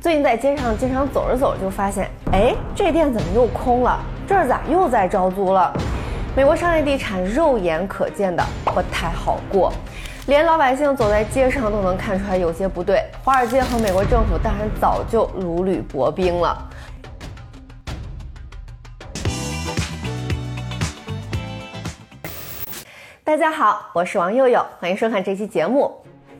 最近在街上经常走着走着就发现，哎，这店怎么又空了？这儿咋又在招租了？美国商业地产肉眼可见的不太好过，连老百姓走在街上都能看出来有些不对。华尔街和美国政府当然早就如履薄冰了。大家好，我是王佑佑，欢迎收看这期节目。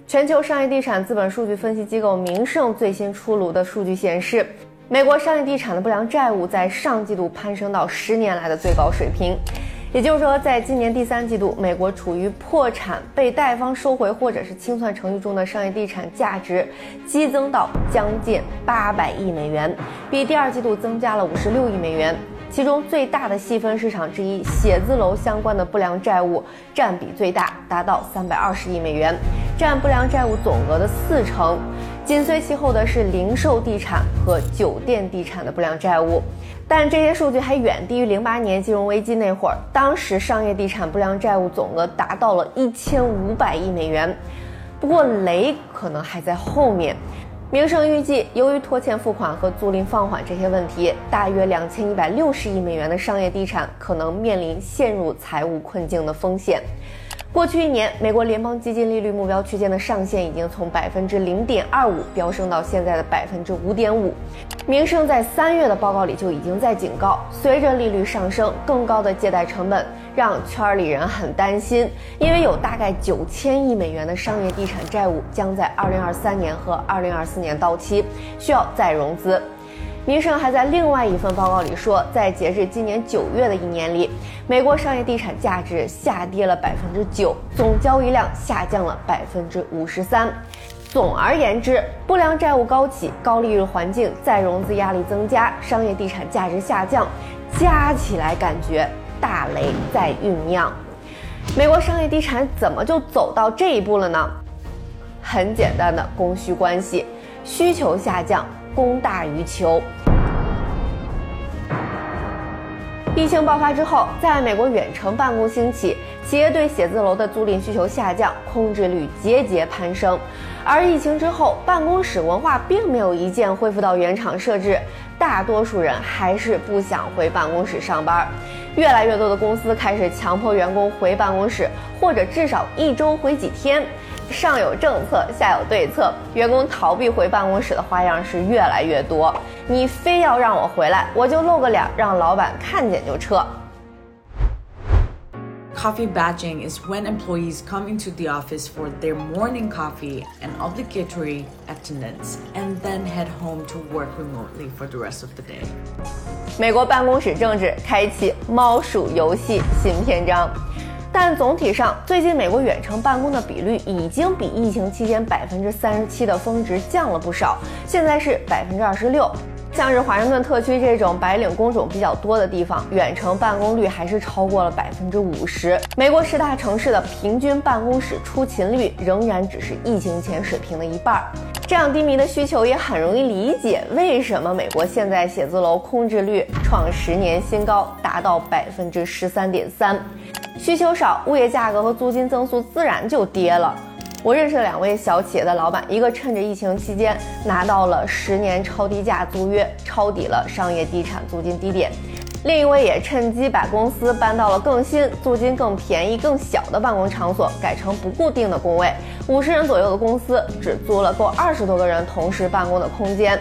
全球商业地产资本数据分析机构明晟最新出炉的数据显示，美国商业地产的不良债务在上季度攀升到十年来的最高水平。也就是说，在今年第三季度，美国处于破产、被贷方收回或者是清算程序中的商业地产价值激增到将近八百亿美元，比第二季度增加了五十六亿美元。其中最大的细分市场之一，写字楼相关的不良债务占比最大，达到三百二十亿美元，占不良债务总额的四成。紧随其后的是零售地产和酒店地产的不良债务，但这些数据还远低于零八年金融危机那会儿，当时商业地产不良债务总额达到了一千五百亿美元。不过雷可能还在后面。明晟预计，由于拖欠付款和租赁放缓这些问题，大约两千一百六十亿美元的商业地产可能面临陷入财务困境的风险。过去一年，美国联邦基金利率目标区间的上限已经从百分之零点二五飙升到现在的百分之五点五。明晟在三月的报告里就已经在警告，随着利率上升，更高的借贷成本让圈里人很担心，因为有大概九千亿美元的商业地产债务将在二零二三年和二零二四年到期，需要再融资。明晟还在另外一份报告里说，在截至今年九月的一年里，美国商业地产价值下跌了百分之九，总交易量下降了百分之五十三。总而言之，不良债务高企、高利率环境、再融资压力增加、商业地产价值下降，加起来感觉大雷在酝酿。美国商业地产怎么就走到这一步了呢？很简单的供需关系，需求下降。供大于求。疫情爆发之后，在美国远程办公兴起，企业对写字楼的租赁需求下降，空置率节节攀升。而疫情之后，办公室文化并没有一键恢复到原厂设置，大多数人还是不想回办公室上班。越来越多的公司开始强迫员工回办公室，或者至少一周回几天。上有政策，下有对策，员工逃避回办公室的花样是越来越多。你非要让我回来，我就露个脸，让老板看见就撤。Coffee badging is when employees come into the office for their morning coffee and obligatory attendance, and then head home to work remotely for the rest of the day. 美国办公室政治开启猫鼠游戏新篇章。但总体上，最近美国远程办公的比率已经比疫情期间百分之三十七的峰值降了不少，现在是百分之二十六。像是华盛顿特区这种白领工种比较多的地方，远程办公率还是超过了百分之五十。美国十大城市的平均办公室出勤率仍然只是疫情前水平的一半儿。这样低迷的需求也很容易理解，为什么美国现在写字楼空置率创十年新高，达到百分之十三点三。需求少，物业价格和租金增速自然就跌了。我认识两位小企业的老板，一个趁着疫情期间拿到了十年超低价租约，抄底了商业地产租金低点；另一位也趁机把公司搬到了更新、租金更便宜、更小的办公场所，改成不固定的工位，五十人左右的公司只租了够二十多个人同时办公的空间。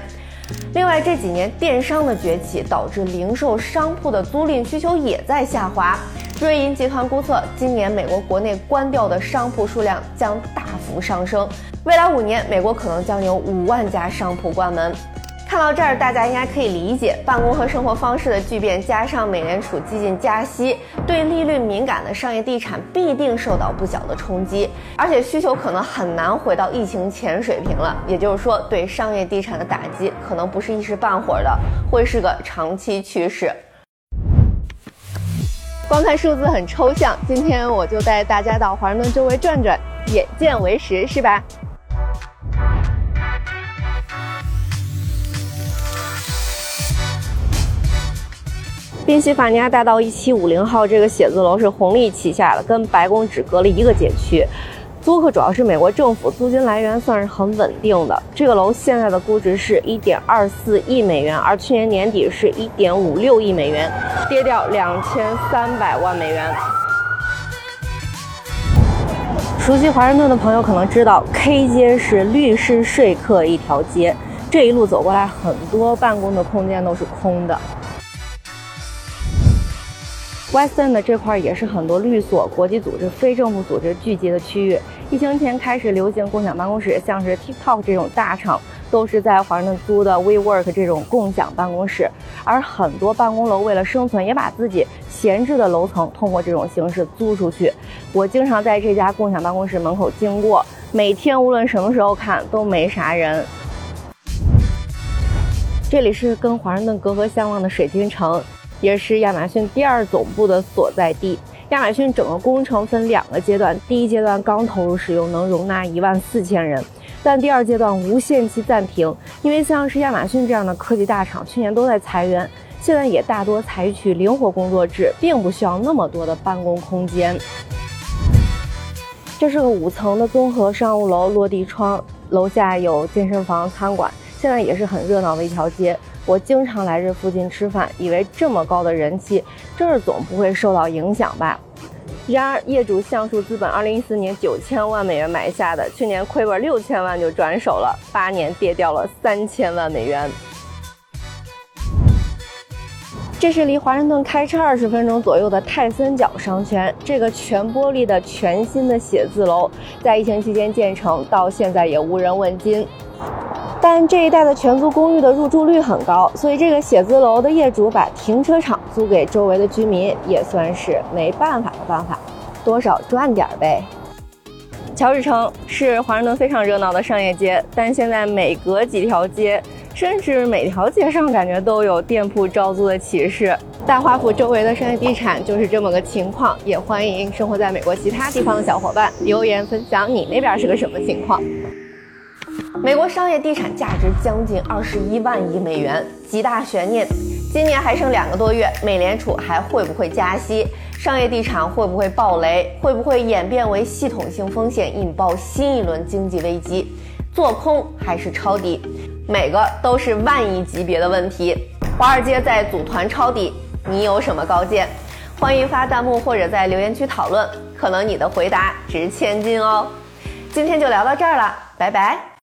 另外这几年电商的崛起，导致零售商铺的租赁需求也在下滑。瑞银集团估测，今年美国国内关掉的商铺数量将大幅上升，未来五年，美国可能将有五万家商铺关门。看到这儿，大家应该可以理解，办公和生活方式的巨变，加上美联储激进加息，对利率敏感的商业地产必定受到不小的冲击，而且需求可能很难回到疫情前水平了。也就是说，对商业地产的打击可能不是一时半会儿的，会是个长期趋势。光看数字很抽象，今天我就带大家到华盛顿周围转转，眼见为实，是吧？宾夕法尼亚大道一七五零号这个写字楼是红利旗下的，跟白宫只隔了一个街区。租客主要是美国政府，租金来源算是很稳定的。这个楼现在的估值是一点二四亿美元，而去年年底是一点五六亿美元，跌掉两千三百万美元。熟悉华盛顿的朋友可能知道，K 街是律师说客一条街，这一路走过来，很多办公的空间都是空的。West End 这块也是很多律所、国际组织、非政府组织聚集的区域。疫情前开始流行共享办公室，像是 TikTok 这种大厂都是在华盛顿租的 WeWork 这种共享办公室。而很多办公楼为了生存，也把自己闲置的楼层通过这种形式租出去。我经常在这家共享办公室门口经过，每天无论什么时候看都没啥人。这里是跟华盛顿隔河相望的水晶城。也是亚马逊第二总部的所在地。亚马逊整个工程分两个阶段，第一阶段刚投入使用，能容纳一万四千人，但第二阶段无限期暂停，因为像是亚马逊这样的科技大厂去年都在裁员，现在也大多采取灵活工作制，并不需要那么多的办公空间。这是个五层的综合商务楼，落地窗，楼下有健身房、餐馆，现在也是很热闹的一条街。我经常来这附近吃饭，以为这么高的人气，这儿总不会受到影响吧？然而，业主橡树资本2014年九千万美元买下的，去年亏本六千万就转手了，八年跌掉了三千万美元。这是离华盛顿开车二十分钟左右的泰森角商圈，这个全玻璃的全新的写字楼，在疫情期间建成，到现在也无人问津。但这一带的全租公寓的入住率很高，所以这个写字楼的业主把停车场租给周围的居民，也算是没办法的办法，多少赚点呗。乔治城是华盛顿非常热闹的商业街，但现在每隔几条街，甚至每条街上，感觉都有店铺招租的启示。大华府周围的商业地产就是这么个情况，也欢迎生活在美国其他地方的小伙伴留言分享你那边是个什么情况。美国商业地产价值将近二十一万亿美元，极大悬念。今年还剩两个多月，美联储还会不会加息？商业地产会不会爆雷？会不会演变为系统性风险，引爆新一轮经济危机？做空还是抄底？每个都是万亿级别的问题。华尔街在组团抄底，你有什么高见？欢迎发弹幕或者在留言区讨论，可能你的回答值千金哦。今天就聊到这儿了，拜拜。